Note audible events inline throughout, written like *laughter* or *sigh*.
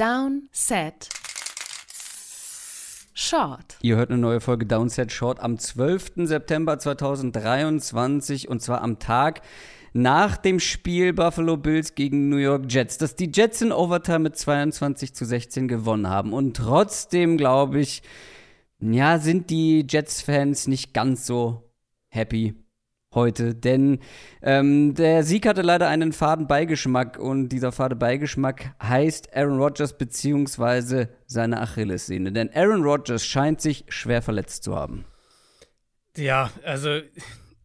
Down, Set, Short. Ihr hört eine neue Folge Downset Short am 12. September 2023 und zwar am Tag nach dem Spiel Buffalo Bills gegen New York Jets, dass die Jets in Overtime mit 22 zu 16 gewonnen haben. Und trotzdem glaube ich, ja, sind die Jets-Fans nicht ganz so happy heute, denn ähm, der Sieg hatte leider einen faden Beigeschmack und dieser fade Beigeschmack heißt Aaron Rodgers beziehungsweise seine Achillessehne, denn Aaron Rodgers scheint sich schwer verletzt zu haben. Ja, also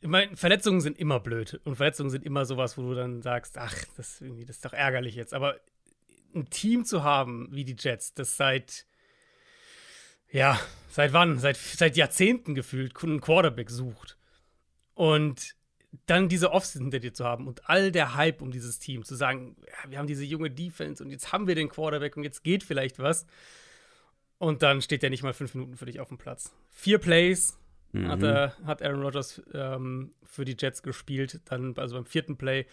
ich meine, Verletzungen sind immer blöd und Verletzungen sind immer sowas, wo du dann sagst, ach, das, irgendwie, das ist doch ärgerlich jetzt, aber ein Team zu haben wie die Jets, das seit ja, seit wann? Seit, seit Jahrzehnten gefühlt einen Quarterback sucht und dann diese Offseason hinter dir zu haben und all der Hype um dieses Team, zu sagen, ja, wir haben diese junge Defense und jetzt haben wir den Quarterback und jetzt geht vielleicht was. Und dann steht der nicht mal fünf Minuten für dich auf dem Platz. Vier Plays mhm. hat, er, hat Aaron Rodgers ähm, für die Jets gespielt. Dann, also beim vierten Play,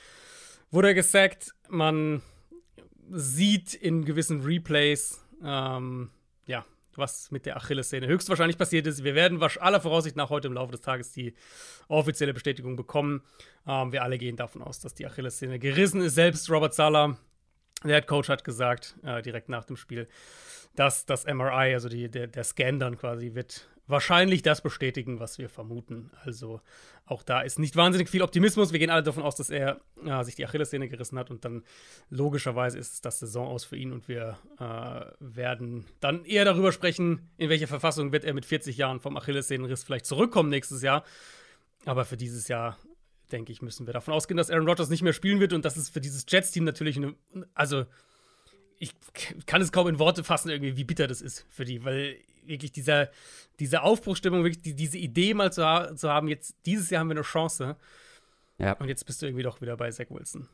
wurde er gesackt. Man sieht in gewissen Replays, ähm, ja, was mit der Achillessehne höchstwahrscheinlich passiert ist. Wir werden aller Voraussicht nach heute im Laufe des Tages die offizielle Bestätigung bekommen. Ähm, wir alle gehen davon aus, dass die Achillessehne gerissen ist. Selbst Robert Sala, der Head Coach, hat gesagt, äh, direkt nach dem Spiel, dass das MRI, also die, der, der Scan dann quasi, wird wahrscheinlich das bestätigen, was wir vermuten. Also auch da ist nicht wahnsinnig viel Optimismus. Wir gehen alle davon aus, dass er äh, sich die Achillessehne gerissen hat und dann logischerweise ist es das Saison aus für ihn und wir äh, werden dann eher darüber sprechen, in welcher Verfassung wird er mit 40 Jahren vom Achillessehnenriss vielleicht zurückkommen nächstes Jahr. Aber für dieses Jahr denke ich, müssen wir davon ausgehen, dass Aaron Rodgers nicht mehr spielen wird und das ist für dieses Jets-Team natürlich eine, also ich kann es kaum in Worte fassen, irgendwie, wie bitter das ist für die, weil wirklich dieser, diese Aufbruchstimmung, wirklich die, diese Idee mal zu, ha zu, haben, jetzt dieses Jahr haben wir eine Chance. Ja. Und jetzt bist du irgendwie doch wieder bei Zach Wilson.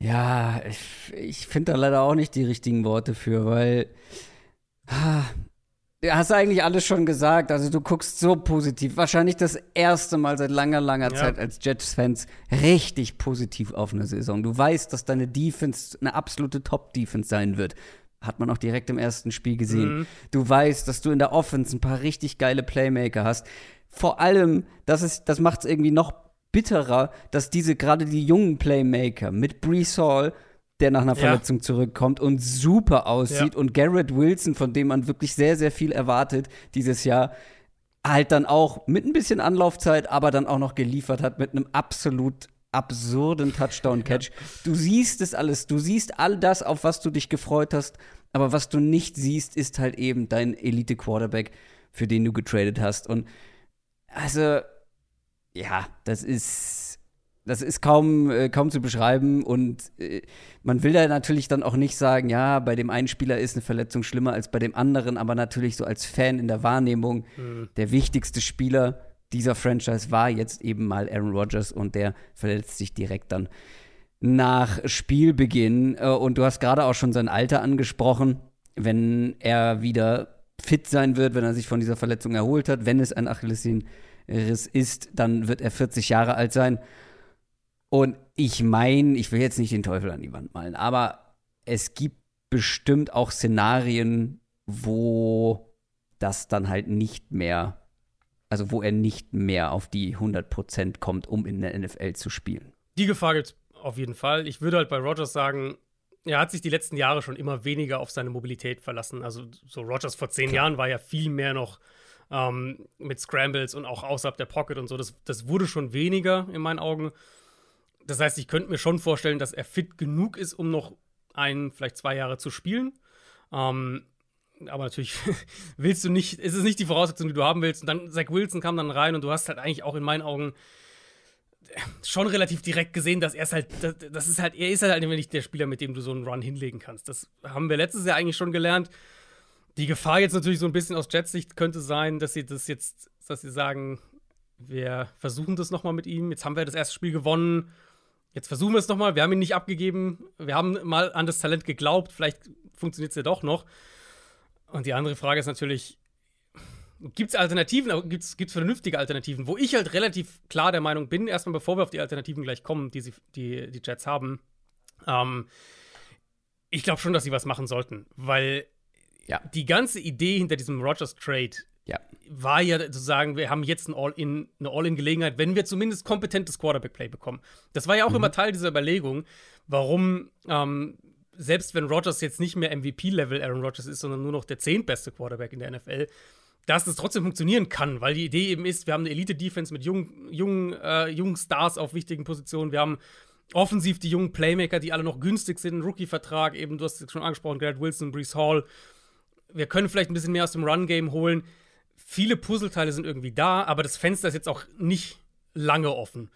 Ja, ich, ich finde da leider auch nicht die richtigen Worte für, weil ah, Du hast eigentlich alles schon gesagt. Also du guckst so positiv. Wahrscheinlich das erste Mal seit langer, langer ja. Zeit als Jets-Fans richtig positiv auf eine Saison. Du weißt, dass deine Defense eine absolute Top-Defense sein wird. Hat man auch direkt im ersten Spiel gesehen. Mhm. Du weißt, dass du in der Offense ein paar richtig geile Playmaker hast. Vor allem, das, ist, das macht es irgendwie noch bitterer, dass diese gerade die jungen Playmaker mit Brees Hall, der nach einer Verletzung ja. zurückkommt und super aussieht, ja. und Garrett Wilson, von dem man wirklich sehr, sehr viel erwartet dieses Jahr, halt dann auch mit ein bisschen Anlaufzeit, aber dann auch noch geliefert hat mit einem absolut absurden Touchdown-Catch. Ja. Du siehst es alles, du siehst all das, auf was du dich gefreut hast, aber was du nicht siehst, ist halt eben dein Elite-Quarterback, für den du getradet hast. Und also, ja, das ist, das ist kaum, äh, kaum zu beschreiben. Und äh, man will da natürlich dann auch nicht sagen, ja, bei dem einen Spieler ist eine Verletzung schlimmer als bei dem anderen, aber natürlich so als Fan in der Wahrnehmung, mhm. der wichtigste Spieler dieser Franchise war jetzt eben mal Aaron Rodgers und der verletzt sich direkt dann nach Spielbeginn. Äh, und du hast gerade auch schon sein Alter angesprochen. Wenn er wieder fit sein wird, wenn er sich von dieser Verletzung erholt hat, wenn es ein Achillessehnenriss ist, dann wird er 40 Jahre alt sein. Und ich meine, ich will jetzt nicht den Teufel an die Wand malen, aber es gibt bestimmt auch Szenarien, wo das dann halt nicht mehr also wo er nicht mehr auf die 100% kommt, um in der NFL zu spielen. Die Gefahr gibt es auf jeden Fall. Ich würde halt bei Rogers sagen, er hat sich die letzten Jahre schon immer weniger auf seine Mobilität verlassen. Also so Rogers vor zehn Klar. Jahren war ja viel mehr noch ähm, mit Scrambles und auch außerhalb der Pocket und so. Das, das wurde schon weniger in meinen Augen. Das heißt, ich könnte mir schon vorstellen, dass er fit genug ist, um noch ein, vielleicht zwei Jahre zu spielen. Ähm, aber natürlich *laughs* willst du nicht, ist es nicht die Voraussetzung, die du haben willst. Und dann Zach Wilson kam dann rein und du hast halt eigentlich auch in meinen Augen schon relativ direkt gesehen, dass er es halt, das, ist halt, er ist halt nicht der Spieler, mit dem du so einen Run hinlegen kannst. Das haben wir letztes Jahr eigentlich schon gelernt. Die Gefahr jetzt natürlich so ein bisschen aus Jets Sicht könnte sein, dass sie das jetzt, dass sie sagen, wir versuchen das nochmal mit ihm. Jetzt haben wir das erste Spiel gewonnen. Jetzt versuchen wir es nochmal. Wir haben ihn nicht abgegeben. Wir haben mal an das Talent geglaubt. Vielleicht funktioniert es ja doch noch. Und die andere Frage ist natürlich, gibt es Alternativen, gibt es vernünftige Alternativen, wo ich halt relativ klar der Meinung bin, erstmal bevor wir auf die Alternativen gleich kommen, die sie, die, die Jets haben. Ähm, Ich glaube schon, dass sie was machen sollten, weil ja. die ganze Idee hinter diesem Rogers Trade ja. war ja zu sagen, wir haben jetzt ein All-in, eine All-in-Gelegenheit, wenn wir zumindest kompetentes Quarterback-Play bekommen. Das war ja auch mhm. immer Teil dieser Überlegung, warum ähm, selbst wenn Rogers jetzt nicht mehr MVP-Level Aaron Rodgers ist, sondern nur noch der zehntbeste Quarterback in der NFL, dass es trotzdem funktionieren kann, weil die Idee eben ist, wir haben eine Elite-Defense mit jungen, jungen, äh, jungen Stars auf wichtigen Positionen, wir haben offensiv die jungen Playmaker, die alle noch günstig sind, Rookie-Vertrag, eben, du hast es schon angesprochen, Garrett Wilson, Brees Hall. Wir können vielleicht ein bisschen mehr aus dem Run-Game holen. Viele Puzzleteile sind irgendwie da, aber das Fenster ist jetzt auch nicht lange offen.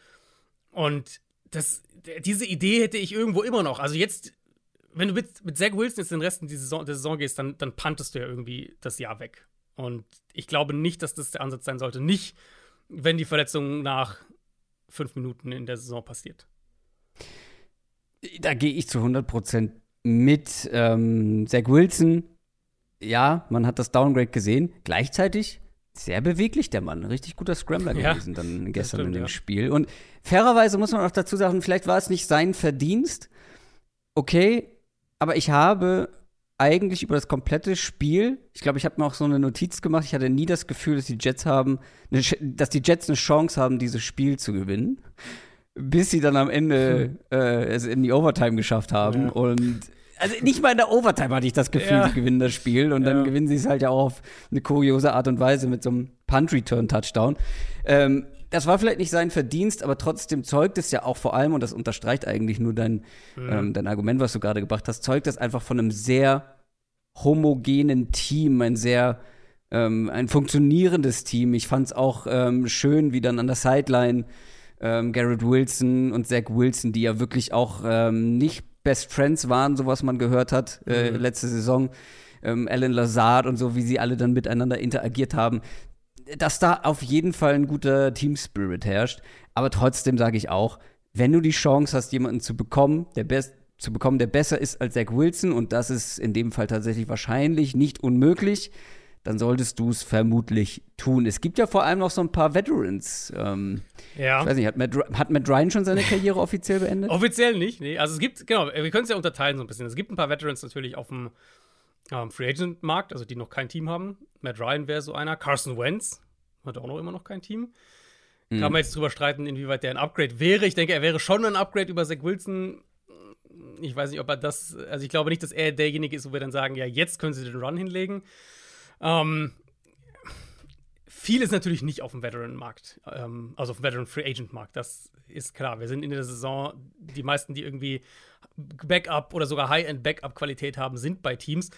Und das, diese Idee hätte ich irgendwo immer noch. Also jetzt, wenn du mit, mit Zach Wilson jetzt den Rest der Saison, der Saison gehst, dann, dann pantest du ja irgendwie das Jahr weg. Und ich glaube nicht, dass das der Ansatz sein sollte. Nicht, wenn die Verletzung nach fünf Minuten in der Saison passiert. Da gehe ich zu 100% mit. Ähm, Zach Wilson, ja, man hat das Downgrade gesehen. Gleichzeitig sehr beweglich, der Mann. Richtig guter Scrambler ja, gewesen dann gestern stimmt, in dem ja. Spiel. Und fairerweise muss man auch dazu sagen, vielleicht war es nicht sein Verdienst. Okay, aber ich habe eigentlich über das komplette Spiel, ich glaube, ich habe mir auch so eine Notiz gemacht, ich hatte nie das Gefühl, dass die Jets haben, eine, dass die Jets eine Chance haben, dieses Spiel zu gewinnen, bis sie dann am Ende hm. äh, es in die Overtime geschafft haben ja. und also nicht mal in der Overtime hatte ich das Gefühl, ja. sie gewinnen das Spiel und dann ja. gewinnen sie es halt ja auch auf eine kuriose Art und Weise mit so einem Punt-Return-Touchdown. Ähm, das war vielleicht nicht sein Verdienst, aber trotzdem zeugt es ja auch vor allem, und das unterstreicht eigentlich nur dein, mhm. ähm, dein Argument, was du gerade gebracht hast, zeugt es einfach von einem sehr homogenen Team, ein sehr ähm, ein funktionierendes Team. Ich fand es auch ähm, schön, wie dann an der Sideline ähm, Garrett Wilson und Zach Wilson, die ja wirklich auch ähm, nicht Best Friends waren, so was man gehört hat äh, mhm. letzte Saison, ähm, Alan Lazard und so, wie sie alle dann miteinander interagiert haben dass da auf jeden Fall ein guter Team Spirit herrscht. Aber trotzdem sage ich auch, wenn du die Chance hast, jemanden zu bekommen, der best zu bekommen, der besser ist als Zach Wilson, und das ist in dem Fall tatsächlich wahrscheinlich nicht unmöglich, dann solltest du es vermutlich tun. Es gibt ja vor allem noch so ein paar Veterans. Ähm, ja. Ich weiß nicht, hat Matt, hat Matt Ryan schon seine Karriere offiziell beendet? Offiziell nicht, nee. Also es gibt, genau, wir können es ja unterteilen so ein bisschen. Es gibt ein paar Veterans natürlich auf dem ähm, Free Agent Markt, also die noch kein Team haben. Matt Ryan wäre so einer. Carson Wentz hat auch noch immer noch kein Team. Mhm. Kann man jetzt drüber streiten, inwieweit der ein Upgrade wäre. Ich denke, er wäre schon ein Upgrade über Zach Wilson. Ich weiß nicht, ob er das, also ich glaube nicht, dass er derjenige ist, wo wir dann sagen, ja, jetzt können sie den Run hinlegen. Ähm, viel ist natürlich nicht auf dem Veteran-Markt, ähm, also auf dem Veteran-Free-Agent-Markt. Das ist klar. Wir sind in der Saison, die meisten, die irgendwie Backup oder sogar High-End-Backup-Qualität haben, sind bei Teams.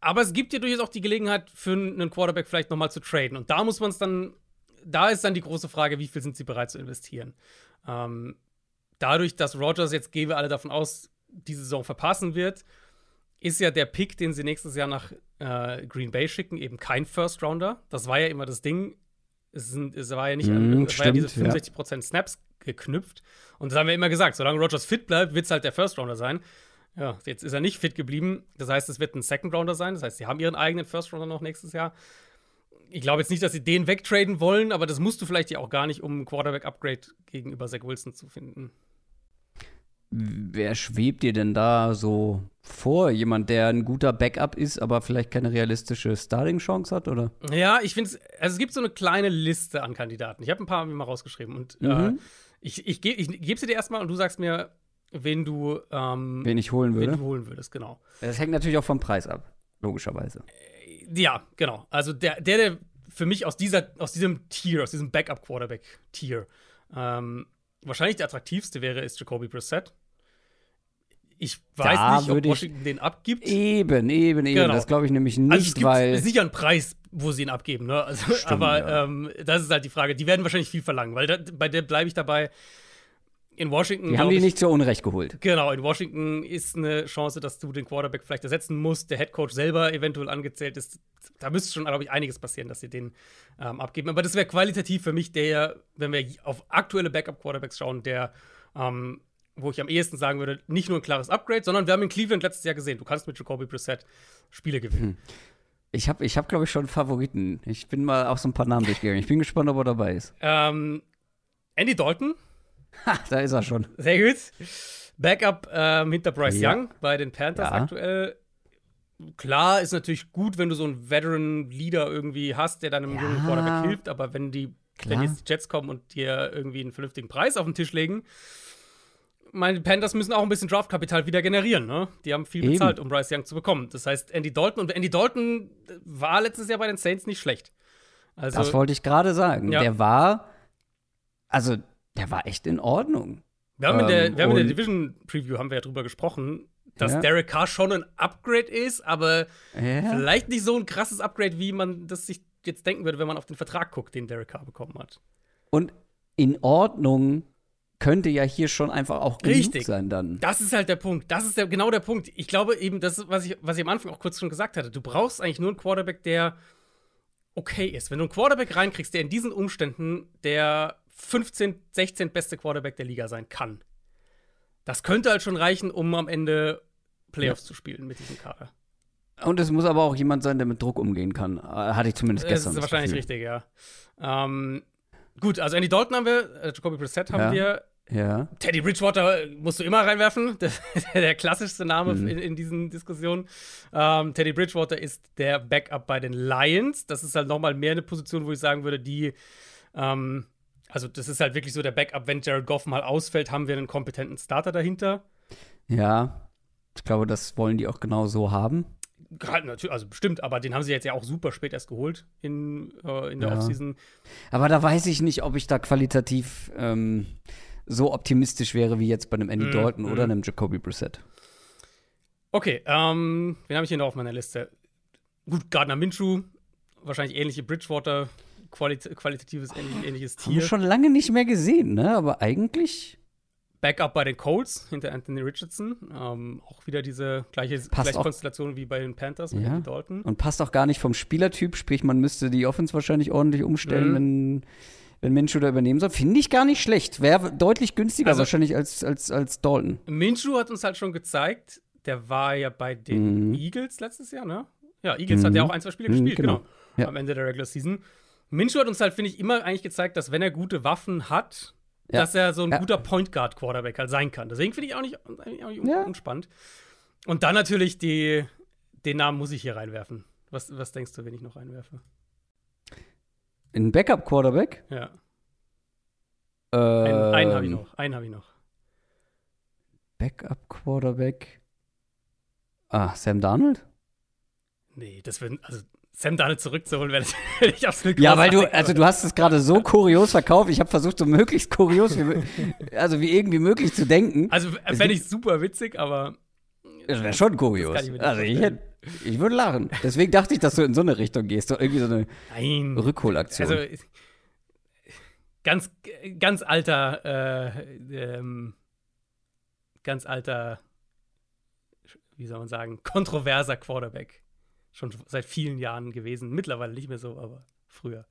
Aber es gibt dir durchaus auch die Gelegenheit, für einen Quarterback vielleicht nochmal zu traden. Und da muss man es dann, da ist dann die große Frage, wie viel sind sie bereit zu investieren. Ähm, dadurch, dass Rogers jetzt gehen wir alle davon aus, die Saison verpassen wird, ist ja der Pick, den sie nächstes Jahr nach äh, Green Bay schicken, eben kein First Rounder. Das war ja immer das Ding. Es, sind, es war ja nicht mm, an, es war ja diese 65% ja. Snaps geknüpft. Und das haben wir immer gesagt, solange Rogers fit bleibt, wird es halt der First Rounder sein. Ja, jetzt ist er nicht fit geblieben. Das heißt, es wird ein Second Rounder sein. Das heißt, sie haben ihren eigenen First Rounder noch nächstes Jahr. Ich glaube jetzt nicht, dass sie den wegtraden wollen, aber das musst du vielleicht ja auch gar nicht, um ein Quarterback-Upgrade gegenüber Zach Wilson zu finden. Wer schwebt dir denn da so vor? Jemand, der ein guter Backup ist, aber vielleicht keine realistische Starting-Chance hat, oder? Ja, ich finde es, also es gibt so eine kleine Liste an Kandidaten. Ich habe ein paar mir mal rausgeschrieben und äh, mhm. äh, ich, ich, ge ich gebe sie dir erstmal und du sagst mir, wen du, ähm, wen ich holen würde. Wen du holen würdest, genau. Das hängt natürlich auch vom Preis ab, logischerweise. Äh, ja, genau. Also der, der, der für mich aus dieser, aus diesem Tier, aus diesem Backup-Quarterback-Tier, ähm, wahrscheinlich der attraktivste wäre, ist Jacoby Brissett. Ich weiß da nicht, ob Washington den abgibt. Eben, eben, eben. Genau. Das glaube ich nämlich nicht, also es gibt weil. sicher einen Preis, wo sie ihn abgeben, ne? Also, Stimmt, aber ja. ähm, das ist halt die Frage. Die werden wahrscheinlich viel verlangen, weil da, bei der bleibe ich dabei in Washington. Die haben die ich, nicht zu Unrecht geholt. Genau, in Washington ist eine Chance, dass du den Quarterback vielleicht ersetzen musst, der Headcoach selber eventuell angezählt ist. Da müsste schon, glaube ich, einiges passieren, dass sie den ähm, abgeben. Aber das wäre qualitativ für mich der, wenn wir auf aktuelle Backup-Quarterbacks schauen, der, ähm, wo ich am ehesten sagen würde, nicht nur ein klares Upgrade, sondern wir haben in Cleveland letztes Jahr gesehen, du kannst mit Jacoby Brissett Spiele gewinnen. Hm. Ich habe, ich hab, glaube ich, schon Favoriten. Ich bin mal auch so ein paar Namen durchgegangen. Ich bin gespannt, ob er dabei ist. Ähm, Andy Dalton *laughs* Ha, da ist er schon. Sehr gut. Backup ähm, hinter Bryce Ja. Young bei den Panthers Ja. aktuell. Klar, ist natürlich gut, wenn du so einen Veteran-Leader irgendwie hast, der dann einem Ja. jungen Quarterback hilft, aber wenn die, wenn Klar. jetzt die Jets kommen und dir irgendwie einen vernünftigen Preis auf den Tisch legen, meine Panthers müssen auch ein bisschen Draftkapital wieder generieren, ne? Die haben viel Eben. bezahlt, um Bryce Young zu bekommen. Das heißt, Andy Dalton und Andy Dalton war letztes Jahr bei den Saints nicht schlecht. Also, das wollte ich gerade sagen. Ja. Der war, also, der war echt in Ordnung. Wir haben, in der, Ähm, wir haben in der Division Preview haben wir ja drüber gesprochen, dass Ja. Derek Carr schon ein Upgrade ist, aber Ja. vielleicht nicht so ein krasses Upgrade, wie man das sich jetzt denken würde, wenn man auf den Vertrag guckt, den Derek Carr bekommen hat. Und in Ordnung könnte ja hier schon einfach auch genug Richtig. sein dann. Das ist halt der Punkt. Das ist der, genau der Punkt. Ich glaube eben, das ist, was ich, was ich am Anfang auch kurz schon gesagt hatte. Du brauchst eigentlich nur einen Quarterback, der okay ist. Wenn du einen Quarterback reinkriegst, der in diesen Umständen der 15, 16 beste Quarterback der Liga sein kann, das könnte halt schon reichen, um am Ende Playoffs zu spielen mit diesem Kader. Und es muss aber auch jemand sein, der mit Druck umgehen kann. Äh, Hatte ich zumindest Das gestern. ist das wahrscheinlich Gefühl. richtig, ja. Ähm, gut, also Andy Dalton haben wir, äh, Jacoby Brissett haben Ja. wir, Ja. Teddy Bridgewater musst du immer reinwerfen. *laughs* Ist der klassischste Name Mhm. in, in diesen Diskussionen. Ähm, Teddy Bridgewater ist der Backup bei den Lions. Das ist halt nochmal mehr eine Position, wo ich sagen würde, die, ähm, also das ist halt wirklich so der Backup, wenn Jared Goff mal ausfällt, haben wir einen kompetenten Starter dahinter. Ja. Ich glaube, das wollen die auch genau so haben. Gerade natürlich, also bestimmt, aber den haben sie jetzt ja auch super spät erst geholt in, äh, in der Ja. Offseason. Aber da weiß ich nicht, ob ich da qualitativ ähm, so optimistisch wäre wie jetzt bei einem Andy Mhm, Dalton oder mhm. einem Jacoby Brissett. Okay, ähm, wen habe ich hier noch auf meiner Liste? Gut, Gardner Minshew, wahrscheinlich ähnliche Bridgewater, qualit qualitatives ähnlich, ähnliches Haben wir Tier. schon lange nicht mehr gesehen, ne? Aber eigentlich Backup bei den Colts hinter Anthony Richardson. Ähm, auch wieder diese gleiche, gleiche. Konstellation wie bei den Panthers mit Ja. Andy Dalton. und passt auch gar nicht vom Spielertyp, sprich, man müsste die Offense wahrscheinlich ordentlich umstellen, Mhm. wenn, wenn Minshew da übernehmen soll. Finde ich gar nicht schlecht. Wäre deutlich günstiger Also- wahrscheinlich als, als, als Dalton. Minshew hat uns halt schon gezeigt, der war ja bei den Mhm. Eagles letztes Jahr, ne? Ja, Eagles hat Mhm. ja auch ein, zwei Spiele Mhm, gespielt, genau. genau. Ja. Am Ende der Regular Season. Minshew hat uns halt, finde ich, immer eigentlich gezeigt, dass wenn er gute Waffen hat, Ja. dass er so ein Ja. guter Point Guard Quarterback halt sein kann. Deswegen finde ich auch nicht, auch nicht unspannend. Und dann natürlich die, den Namen muss ich hier reinwerfen. Was, was denkst du, wenn ich noch reinwerfe? Ein Backup-Quarterback? Ja. Ähm, Einen, einen habe ich noch. Einen habe ich noch. Backup-Quarterback. Ah, Sam Darnold? Nee, das wird, also Sam Darnold zurückzuholen, wäre natürlich *laughs* absolut Ja, weil du, also du hast es gerade so *laughs* kurios verkauft. Ich habe versucht, so möglichst kurios, wie, also wie irgendwie möglich zu denken. Also fände ich super witzig, aber Das wäre schon kurios. ich nicht Also ich, hätte, ich würde lachen. Deswegen dachte ich, dass du in so eine Richtung gehst. Irgendwie so eine nein. Rückholaktion. Also ganz, ganz alter, äh, ähm, ganz alter, wie soll man sagen, kontroverser Quarterback. Schon seit vielen Jahren gewesen. Mittlerweile nicht mehr so, aber früher.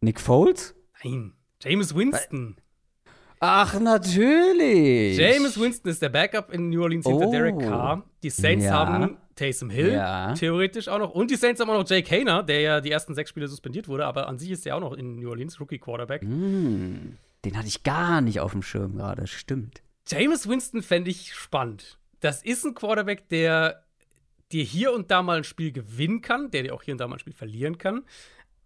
Nick Foles? Nein. James Winston. Ach, natürlich. James Winston ist der Backup in New Orleans hinter Oh. Derek Carr. Die Saints Ja. haben Taysom Hill, Ja. theoretisch auch noch. Und die Saints haben auch noch Jake Hayner, der ja die ersten sechs Spiele suspendiert wurde, aber an sich ist er auch noch in New Orleans, Rookie Quarterback. Hm, den hatte ich gar nicht auf dem Schirm gerade. Stimmt. James Winston fände ich spannend. Das ist ein Quarterback, der dir hier und da mal ein Spiel gewinnen kann, der dir auch hier und da mal ein Spiel verlieren kann.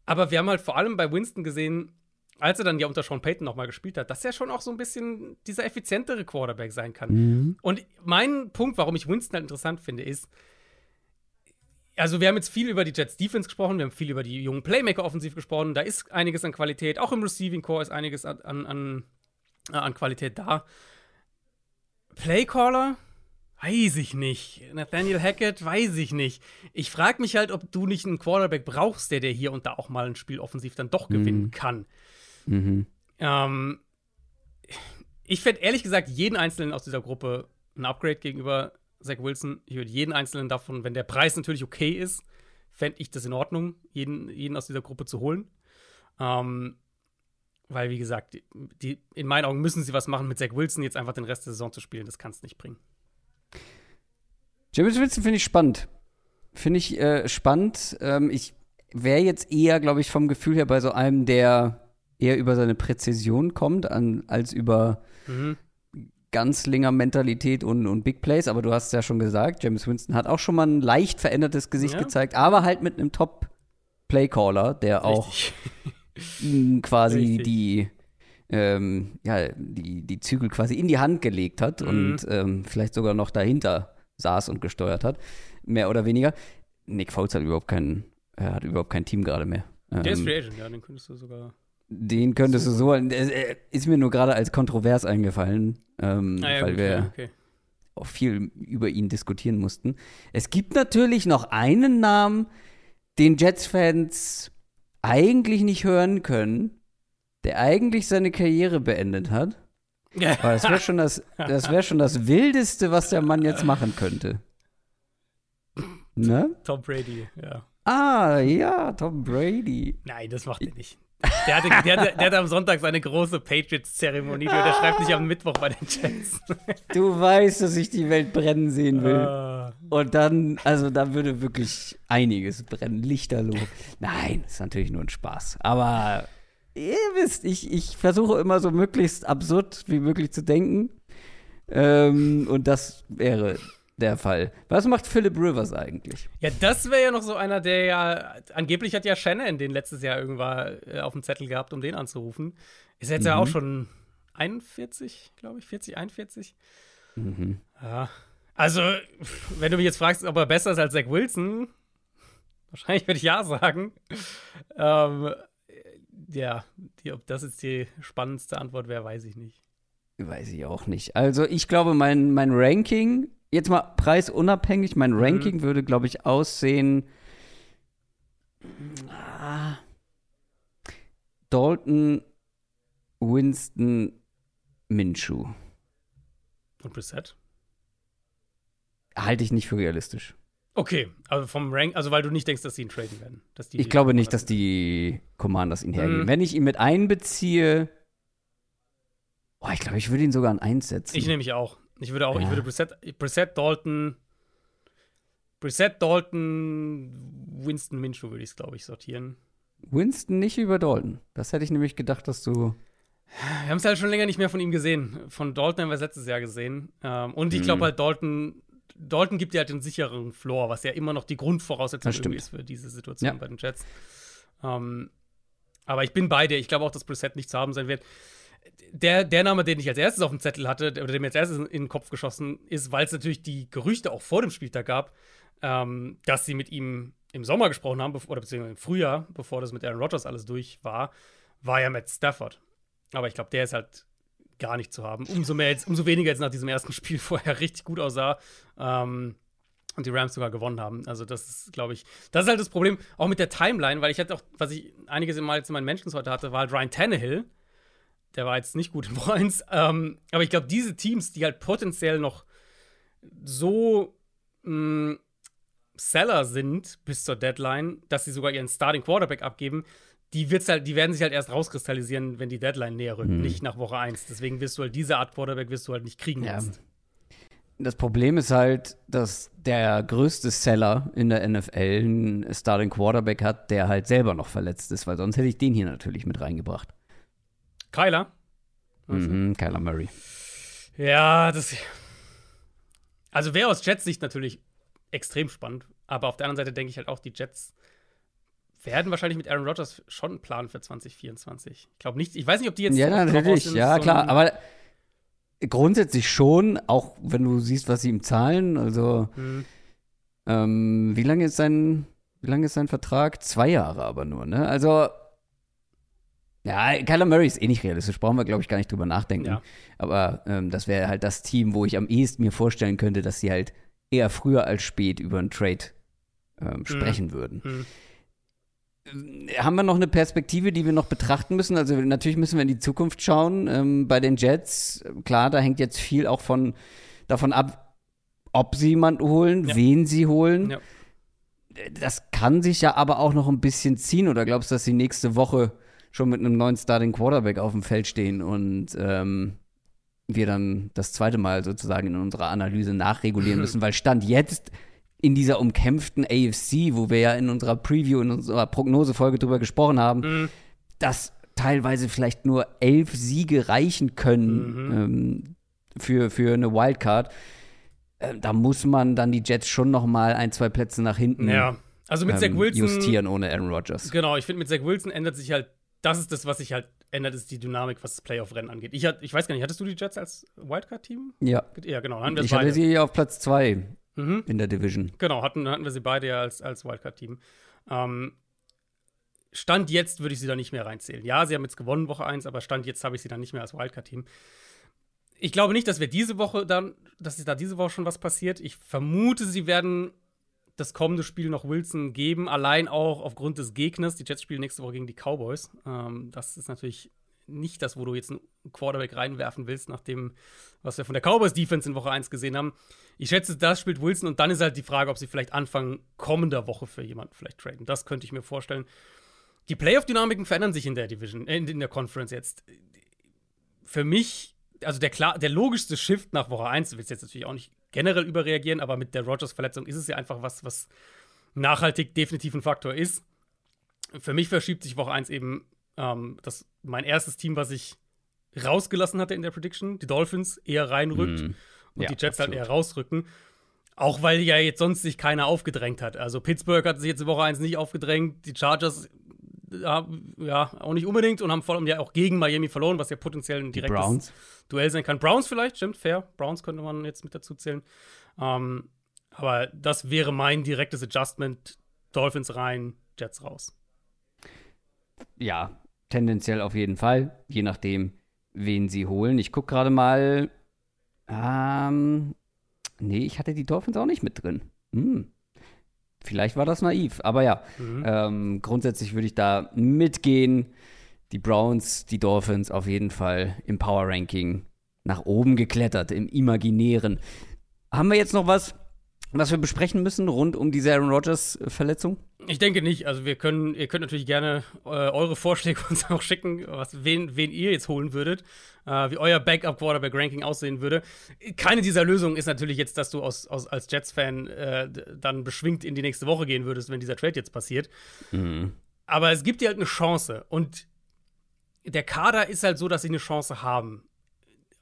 Aber wir haben halt vor allem bei Winston gesehen, als er dann ja unter Sean Payton nochmal gespielt hat, dass er schon auch so ein bisschen dieser effizientere Quarterback sein kann. Mhm. Und mein Punkt, warum ich Winston halt interessant finde, ist, also wir haben jetzt viel über die Jets Defense gesprochen, wir haben viel über die jungen Playmaker offensiv gesprochen, da ist einiges an Qualität, auch im Receiving Core ist einiges an, an, an, äh, an Qualität da. Playcaller? Weiß ich nicht. Nathaniel Hackett? Weiß ich nicht. Ich frage mich halt, ob du nicht einen Quarterback brauchst, der dir hier und da auch mal ein Spiel offensiv dann doch gewinnen Mhm. kann. Mhm. Ähm, ich fände ehrlich gesagt jeden einzelnen aus dieser Gruppe ein Upgrade gegenüber Zach Wilson. Ich würde jeden einzelnen davon, wenn der Preis natürlich okay ist, fände ich das in Ordnung, jeden, jeden aus dieser Gruppe zu holen. Ähm, weil, wie gesagt, die, die, in meinen Augen müssen sie was machen mit Zach Wilson, jetzt einfach den Rest der Saison zu spielen. Das kann es nicht bringen. James Winston finde ich spannend. Finde ich äh, spannend. Ähm, ich wäre jetzt eher, glaube ich, vom Gefühl her bei so einem, der eher über seine Präzision kommt, an, als über Mhm. Ganzlinger-Mentalität und, und Big Plays, aber du hast es ja schon gesagt, James Winston hat auch schon mal ein leicht verändertes Gesicht Ja. gezeigt, aber halt mit einem Top-Playcaller, der auch Richtig. ihm quasi Richtig. die, ähm, ja, die, die Zügel quasi in die Hand gelegt hat Mhm. und ähm, vielleicht sogar noch dahinter saß und gesteuert hat, mehr oder weniger. Nick Foles hat überhaupt kein, er hat überhaupt kein Team gerade mehr. Der ist Ähm, Free Agent, ja, den könntest du sogar. Den könntest du so, äh, ist mir nur gerade als kontrovers eingefallen, ähm, Ah, ja, weil gut, wir okay. auch viel über ihn diskutieren mussten. Es gibt natürlich noch einen Namen, den Jets-Fans eigentlich nicht hören können, der eigentlich seine Karriere beendet hat. *laughs* Aber das wäre schon das, das wäre schon das Wildeste, was der Mann jetzt machen könnte. Ne? Tom Brady, ja. Ah, ja, Tom Brady. Nein, das macht er nicht. Der hatte, der, der hatte am Sonntag seine große Patriots-Zeremonie. Der unterschreibt nicht am Mittwoch bei den Jets. *laughs* Du weißt, dass ich die Welt brennen sehen will. Ah, Und dann, also da würde wirklich einiges brennen, lichterloh. Nein, ist natürlich nur ein Spaß. Aber ihr wisst, ich, ich versuche immer so möglichst absurd wie möglich zu denken. Ähm, und das wäre der Fall. Was macht Philip Rivers eigentlich? Ja, das wäre ja noch so einer, der ja, angeblich hat ja Shannon den letztes Jahr irgendwann äh, auf dem Zettel gehabt, um den anzurufen. Ist jetzt ja Mhm. auch schon 41, glaube ich, 40, 41. Mhm. Ja. Also, wenn du mich jetzt fragst, ob er besser ist als Zach Wilson, wahrscheinlich würde ich ja sagen. Ähm, ja, die, ob das jetzt die spannendste Antwort wäre, weiß ich nicht. Weiß ich auch nicht. Also ich glaube, mein, mein Ranking, jetzt mal preisunabhängig, mein Ranking würde, glaube ich, aussehen. Ah, Dalton, Winston, Minshew. Und Brissett? Halte ich nicht für realistisch. Okay, also vom Rank, also weil du nicht denkst, dass sie ihn traden werden. Ich glaube nicht, dass die Commanders ihn hergeben. Mhm. Wenn ich ihn mit einbeziehe. Oh, ich glaube, ich würde ihn sogar an 1 setzen. Ich nehme mich auch. Ich würde auch, ich Ja. würde Brissett, Brissett, Dalton, Brissett, Dalton, Winston Minshew würde ich es, glaube ich, sortieren. Winston nicht über Dalton. Das hätte ich nämlich gedacht, dass du. Wir haben es halt schon länger nicht mehr von ihm gesehen. Von Dalton haben wir es letztes Jahr gesehen. Ähm, und ich Mhm. glaube halt, Dalton, Dalton gibt dir halt den sicheren Floor, was ja immer noch die Grundvoraussetzung ist für diese Situation Ja. bei den Jets. Ähm, aber ich bin bei dir. Ich glaube auch, dass Brissett nicht zu haben sein wird. Der, der Name, den ich als erstes auf dem Zettel hatte, oder der mir als erstes in den Kopf geschossen ist, weil es natürlich die Gerüchte auch vor dem Spieltag gab, ähm, dass sie mit ihm im Sommer gesprochen haben, oder beziehungsweise im Frühjahr, bevor das mit Aaron Rodgers alles durch war, war ja Matt Stafford. Aber ich glaube, der ist halt gar nicht zu haben. Umso mehr jetzt, umso weniger jetzt nach diesem ersten *laughs* Spiel, wo er richtig gut aussah. Ähm, und die Rams sogar gewonnen haben. Also, das ist, glaube ich, das ist halt das Problem, auch mit der Timeline, weil ich hatte auch, was ich einiges Mal jetzt in meinen Mentions heute hatte, war halt Ryan Tannehill. Der war jetzt nicht gut in Woche *laughs* 1. Ähm, aber ich glaube, diese Teams, die halt potenziell noch so mh, Seller sind bis zur Deadline, dass sie sogar ihren Starting Quarterback abgeben, die, wird's halt, die werden sich halt erst rauskristallisieren, wenn die Deadline näher rückt, Hm. nicht nach Woche 1. Deswegen wirst du halt diese Art Quarterback wirst du halt nicht kriegen Ja. jetzt. Das Problem ist halt, dass der größte Seller in der NFL einen Starting Quarterback hat, der halt selber noch verletzt ist, weil sonst hätte ich den hier natürlich mit reingebracht. Kyler? Also, Mhm, Kyler Murray. Ja, das. Also wäre aus Jets Sicht natürlich extrem spannend, aber auf der anderen Seite denke ich halt auch, die Jets werden wahrscheinlich mit Aaron Rodgers schon einen Plan für 2024. Ich glaube nicht, ich weiß nicht, ob die jetzt Ja, natürlich, sind, ja, so klar. Aber grundsätzlich schon, auch wenn du siehst, was sie ihm zahlen. Also, Hm. ähm, wie lange ist sein, wie lange ist sein Vertrag? Zwei Jahre aber nur, ne? Also, ja, Kyler Murray ist eh nicht realistisch, brauchen wir, glaube ich, gar nicht drüber nachdenken. Ja. Aber ähm, das wäre halt das Team, wo ich am ehesten mir vorstellen könnte, dass sie halt eher früher als spät über einen Trade ähm, sprechen würden. Hm. Haben wir noch eine Perspektive, die wir noch betrachten müssen? Also natürlich müssen wir in die Zukunft schauen. Ähm, bei den Jets, klar, da hängt jetzt viel auch von davon ab, ob sie jemanden holen, Ja. wen sie holen. Ja. Das kann sich ja aber auch noch ein bisschen ziehen. Oder glaubst du, dass sie nächste Woche schon mit einem neuen Starting Quarterback auf dem Feld stehen und ähm, wir dann das zweite Mal sozusagen in unserer Analyse nachregulieren *laughs* müssen? Weil Stand jetzt in dieser umkämpften AFC, wo wir ja in unserer Preview, in unserer Prognosefolge drüber gesprochen haben, Hm. dass teilweise vielleicht nur elf Siege reichen können, Mhm. ähm, für, für eine Wildcard, äh, da muss man dann die Jets schon noch mal ein, zwei Plätze nach hinten ja. Also mit ähm, Zach Wilson. justieren ohne Aaron Rodgers. Genau, ich finde, mit Zach Wilson ändert sich halt, das ist das, was sich halt ändert, ist die Dynamik, was das Playoff-Rennen angeht. Ich, ich weiß gar nicht, hattest du die Jets als Wildcard-Team? Ja. Ja, genau. Haben wir Ich beide. hatte sie auf Platz zwei Mhm. in der Division. Genau, hatten, hatten wir sie beide ja als, als Wildcard-Team. Ähm, Stand jetzt würde ich sie da nicht mehr reinzählen. Ja, sie haben jetzt gewonnen Woche 1, aber Stand jetzt habe ich sie dann nicht mehr als Wildcard-Team. Ich glaube nicht, dass wir diese Woche dann, dass da diese Woche schon was passiert. Ich vermute, sie werden das kommende Spiel noch Wilson geben, allein auch aufgrund des Gegners. Die Jets spielen nächste Woche gegen die Cowboys. Ähm, das ist natürlich nicht das, wo du jetzt einen Quarterback reinwerfen willst, nach dem, was wir von der Cowboys Defense in Woche 1 gesehen haben. Ich schätze, das spielt Wilson und dann ist halt die Frage, ob sie vielleicht Anfang kommender Woche für jemanden vielleicht traden. Das könnte ich mir vorstellen. Die Playoff-Dynamiken verändern sich in der Division, äh, in der Conference jetzt. Für mich, also der, klar, der logischste Shift nach Woche 1, du willst jetzt natürlich auch nicht generell überreagieren, aber mit der Rogers-Verletzung ist es ja einfach was, was nachhaltig definitiv ein Faktor ist. Für mich verschiebt sich Woche 1 eben ähm, das, mein erstes Team, was ich rausgelassen hatte in der Prediction, die Dolphins, eher reinrückt Mhm. und Ja, die Jets absolut. halt eher rausrücken. Auch weil ja jetzt sonst sich keiner aufgedrängt hat. Also Pittsburgh hat sich jetzt in Woche 1 nicht aufgedrängt, die Chargers ja, auch nicht unbedingt und haben vor allem ja auch gegen Miami verloren, was ja potenziell ein direktes Browns. Duell sein kann. Browns vielleicht, stimmt, fair. Browns könnte man jetzt mit dazu zählen. Ähm, aber das wäre mein direktes Adjustment. Dolphins rein, Jets raus. Ja, tendenziell auf jeden Fall, je nachdem, wen sie holen. Ich gucke gerade mal. Ähm, nee, ich hatte die Dolphins auch nicht mit drin. Hm. Vielleicht war das naiv, aber ja, Mhm. ähm, grundsätzlich würde ich da mitgehen. Die Browns, die Dolphins auf jeden Fall im Power Ranking nach oben geklettert, im Imaginären. Haben wir jetzt noch was, was wir besprechen müssen rund um diese Aaron Rodgers-Verletzung? Ich denke nicht. Also wir können, ihr könnt natürlich gerne äh, eure Vorschläge *laughs* uns auch schicken, was, wen, wen ihr jetzt holen würdet, äh, wie euer Backup-Quarterback-Ranking aussehen würde. Keine dieser Lösungen ist natürlich jetzt, dass du aus, aus, als Jets-Fan äh, dann beschwingt in die nächste Woche gehen würdest, wenn dieser Trade jetzt passiert. Aber es gibt dir halt eine Chance. Und der Kader ist halt so, dass sie eine Chance haben.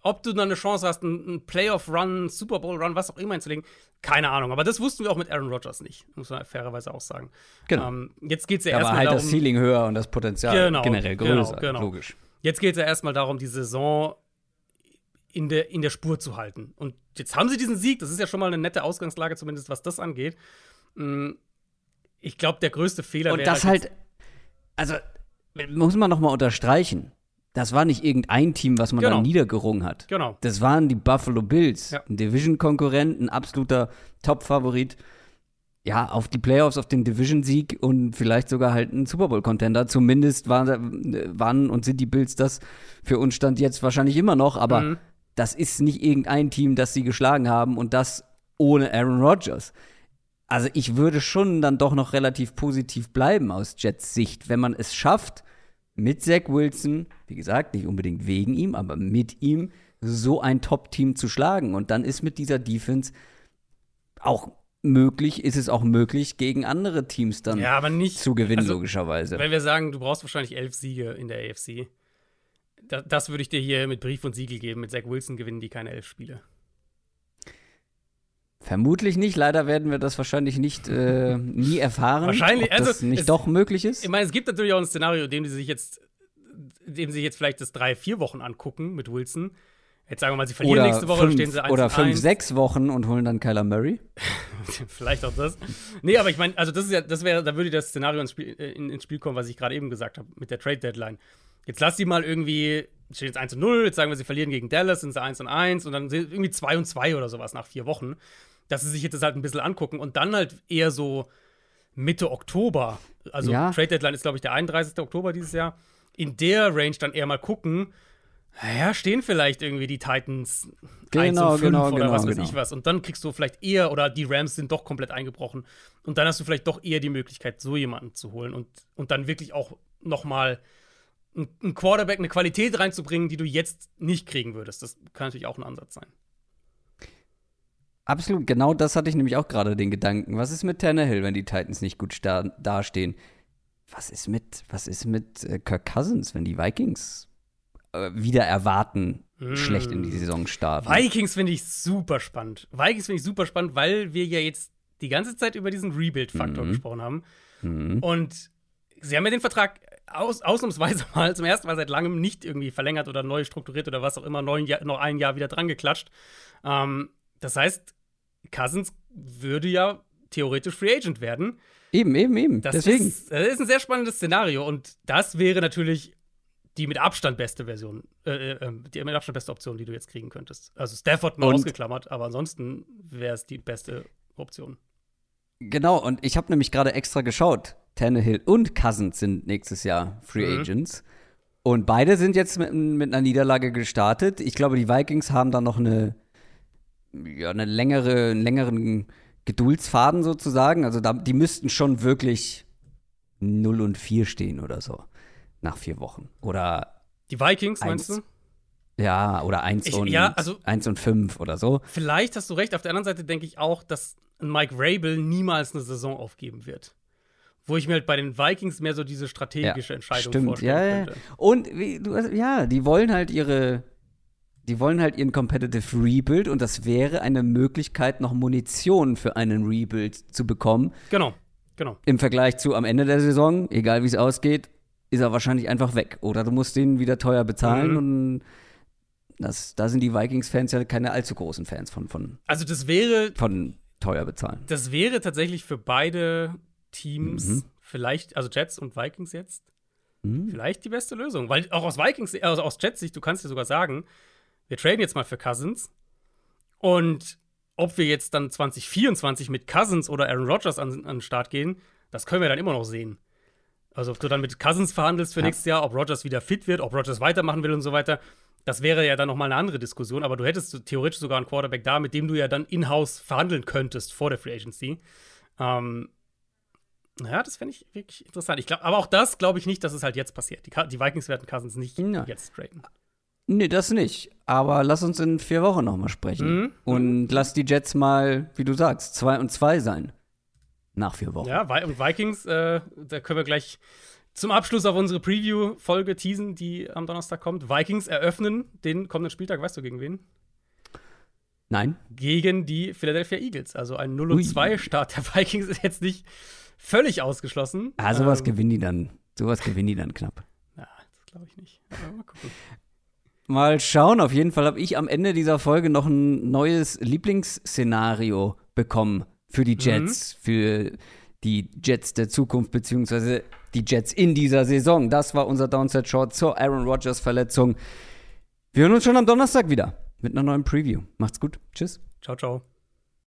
Ob du dann eine Chance hast, einen Playoff-Run, einen Super Bowl-Run, was auch immer hinzulegen, keine Ahnung. Aber das wussten wir auch mit Aaron Rodgers nicht, muss man fairerweise auch sagen. Genau. Ähm, jetzt geht es ja Da erstmal halt darum, das Ceiling höher und das Potenzial Genau, generell genau, größer. genau. Logisch. jetzt geht's ja erstmal darum, die Saison in der, in der Spur zu halten. Und jetzt haben sie diesen Sieg, das ist ja schon mal eine nette Ausgangslage, zumindest was das angeht. Mm, Ich glaube, der größte Fehler Und das halt, also muss man noch mal unterstreichen. Das war nicht irgendein Team, was man Genau. da niedergerungen hat. Genau. Das waren die Buffalo Bills, Ja. ein Division-Konkurrent, ein absoluter Top-Favorit. Ja, auf die Playoffs, auf den Division-Sieg und vielleicht sogar halt ein Super Bowl-Contender. Zumindest waren, waren und sind die Bills das für uns Stand jetzt wahrscheinlich immer noch, aber Mhm. das ist nicht irgendein Team, das sie geschlagen haben und das ohne Aaron Rodgers. Also ich würde schon dann doch noch relativ positiv bleiben aus Jets Sicht, wenn man es schafft, mit Zach Wilson, wie gesagt, nicht unbedingt wegen ihm, aber mit ihm so ein Top-Team zu schlagen. Und dann ist mit dieser Defense auch möglich, ist es auch möglich, gegen andere Teams dann Ja, aber nicht. zu gewinnen, also, logischerweise. Wenn wir sagen, du brauchst wahrscheinlich elf Siege in der AFC, da, das würde ich dir hier mit Brief und Siegel geben. Mit Zach Wilson gewinnen die keine elf Spiele. Vermutlich nicht. Leider werden wir das wahrscheinlich nicht äh, nie *laughs* erfahren. Wahrscheinlich, ob das also, nicht es- doch möglich ist. Ich meine, es gibt natürlich auch ein Szenario, in dem die sich jetzt, dem sie sich jetzt vielleicht das drei, vier Wochen angucken mit Wilson. Jetzt sagen wir mal, sie verlieren Oder, nächste Woche, fünf, stehen sie 1 oder fünf, 1. sechs Wochen und holen dann Kyler Murray. *laughs* Vielleicht auch das. Nee, aber ich meine, also das ist ja, das wäre, da würde das Szenario ins Spiel, äh, in, ins Spiel kommen, was ich gerade eben gesagt habe, mit der Trade Deadline. Jetzt lass die mal irgendwie, steht jetzt 1 zu 0, jetzt sagen wir, sie verlieren gegen Dallas, sind sie 1 und 1 und dann sind irgendwie 2 und 2 oder sowas nach vier Wochen. Dass sie sich jetzt das halt ein bisschen angucken und dann halt eher so Mitte Oktober, also Ja. Trade Deadline ist, glaube ich, der 31. Oktober dieses Jahr, in der Range dann eher mal gucken, naja, stehen vielleicht irgendwie die Titans 1 Genau, und 5 genau, oder genau, was weiß genau. ich was. Und dann kriegst du vielleicht eher, oder die Rams sind doch komplett eingebrochen. Und dann hast du vielleicht doch eher die Möglichkeit, so jemanden zu holen und, und dann wirklich auch noch mal ein, ein Quarterback, eine Qualität reinzubringen, die du jetzt nicht kriegen würdest. Das kann natürlich auch ein Ansatz sein. Absolut, genau das hatte ich nämlich auch gerade den Gedanken. Was ist mit Tannehill, wenn die Titans nicht gut dastehen? Was ist mit, was ist mit äh, Kirk Cousins, wenn die Vikings äh, wieder erwarten, mm. schlecht in die Saison starten. Vikings finde ich super spannend. Vikings finde ich super spannend, weil wir ja jetzt die ganze Zeit über diesen Rebuild-Faktor mhm. gesprochen haben. Mhm. Und sie haben ja den Vertrag aus, ausnahmsweise *laughs* mal zum ersten Mal seit langem nicht irgendwie verlängert oder neu strukturiert oder was auch immer, neun noch ein Jahr wieder dran geklatscht. Ähm, das heißt, Cousins würde ja theoretisch Free Agent werden. Eben, eben, eben. Das Deswegen. Ist, das ist ein sehr spannendes Szenario und das wäre natürlich die mit Abstand beste Version, äh, äh, ähm, die mit Abstand beste Option, die du jetzt kriegen könntest. Also Stafford mal und ausgeklammert, aber ansonsten wäre es die beste Option. Genau, und ich habe nämlich gerade extra geschaut. Tannehill und Cousins sind nächstes Jahr Free mhm. Agents. Und beide sind jetzt mit, mit, einer Niederlage gestartet. Ich glaube, die Vikings haben da noch eine, ja, eine längere, einen längeren Geduldsfaden sozusagen. Also da, die müssten schon wirklich 0 und 4 stehen oder so. Nach vier Wochen. Oder. Die Vikings, meinst du? Ja, oder 1 und, ja, also, 1 und 5 oder so. Vielleicht hast du recht. Auf der anderen Seite denke ich auch, dass Mike Rabel niemals eine Saison aufgeben wird. Wo ich mir halt bei den Vikings mehr so diese strategische ja, Entscheidung stimmt, vorstellen ja, könnte. Ja. Und wie, du, ja, die wollen halt ihre, die wollen halt ihren Competitive Rebuild und das wäre eine Möglichkeit, noch Munition für einen Rebuild zu bekommen. Genau, genau. Im Vergleich zu am Ende der Saison, egal wie es ausgeht, ist er wahrscheinlich einfach weg. Oder du musst den wieder teuer bezahlen mhm. und das, da sind die Vikings-Fans ja keine allzu großen Fans von. von also das wäre von teuer bezahlen. Das wäre tatsächlich für beide Teams mhm. vielleicht, also Jets und Vikings jetzt, mhm. vielleicht die beste Lösung. Weil auch aus Vikings, also aus Jets Sicht, du kannst dir sogar sagen, wir traden jetzt mal für Cousins und ob wir jetzt dann 2024 mit Cousins oder Aaron Rodgers an, an den Start gehen, das können wir dann immer noch sehen. Also ob du dann mit Cousins verhandelst für ja. nächstes Jahr, ob Rodgers wieder fit wird, ob Rodgers weitermachen will und so weiter. Das wäre ja dann nochmal eine andere Diskussion, aber du hättest theoretisch sogar einen Quarterback da, mit dem du ja dann in-house verhandeln könntest vor der Free Agency. Ähm, naja, das fände ich wirklich interessant. Ich glaub, aber auch das glaube ich nicht, dass es halt jetzt passiert. Die, die Vikings werden Cousins nicht ja. jetzt traden. Nee, das nicht. Aber lass uns in vier Wochen nochmal sprechen. Mhm. Und lass die Jets mal, wie du sagst, zwei und zwei sein. Nach vier Wochen. Ja, und Vikings, äh, da können wir gleich zum Abschluss auf unsere Preview-Folge teasen, die am Donnerstag kommt. Vikings eröffnen den kommenden Spieltag. Weißt du, gegen wen? Nein. Gegen die Philadelphia Eagles. Also ein 0 2 Start der Vikings ist jetzt nicht völlig ausgeschlossen. Ah, sowas ähm, gewinnen die dann. Sowas gewinnen die dann knapp. Ja, das glaube ich nicht. Aber mal gucken. Mal schauen. Auf jeden Fall habe ich am Ende dieser Folge noch ein neues Lieblingsszenario bekommen für die Jets, mhm. für die Jets der Zukunft, beziehungsweise die Jets in dieser Saison. Das war unser Downside Short zur Aaron Rodgers Verletzung. Wir hören uns schon am Donnerstag wieder mit einer neuen Preview. Macht's gut. Tschüss. Ciao, ciao.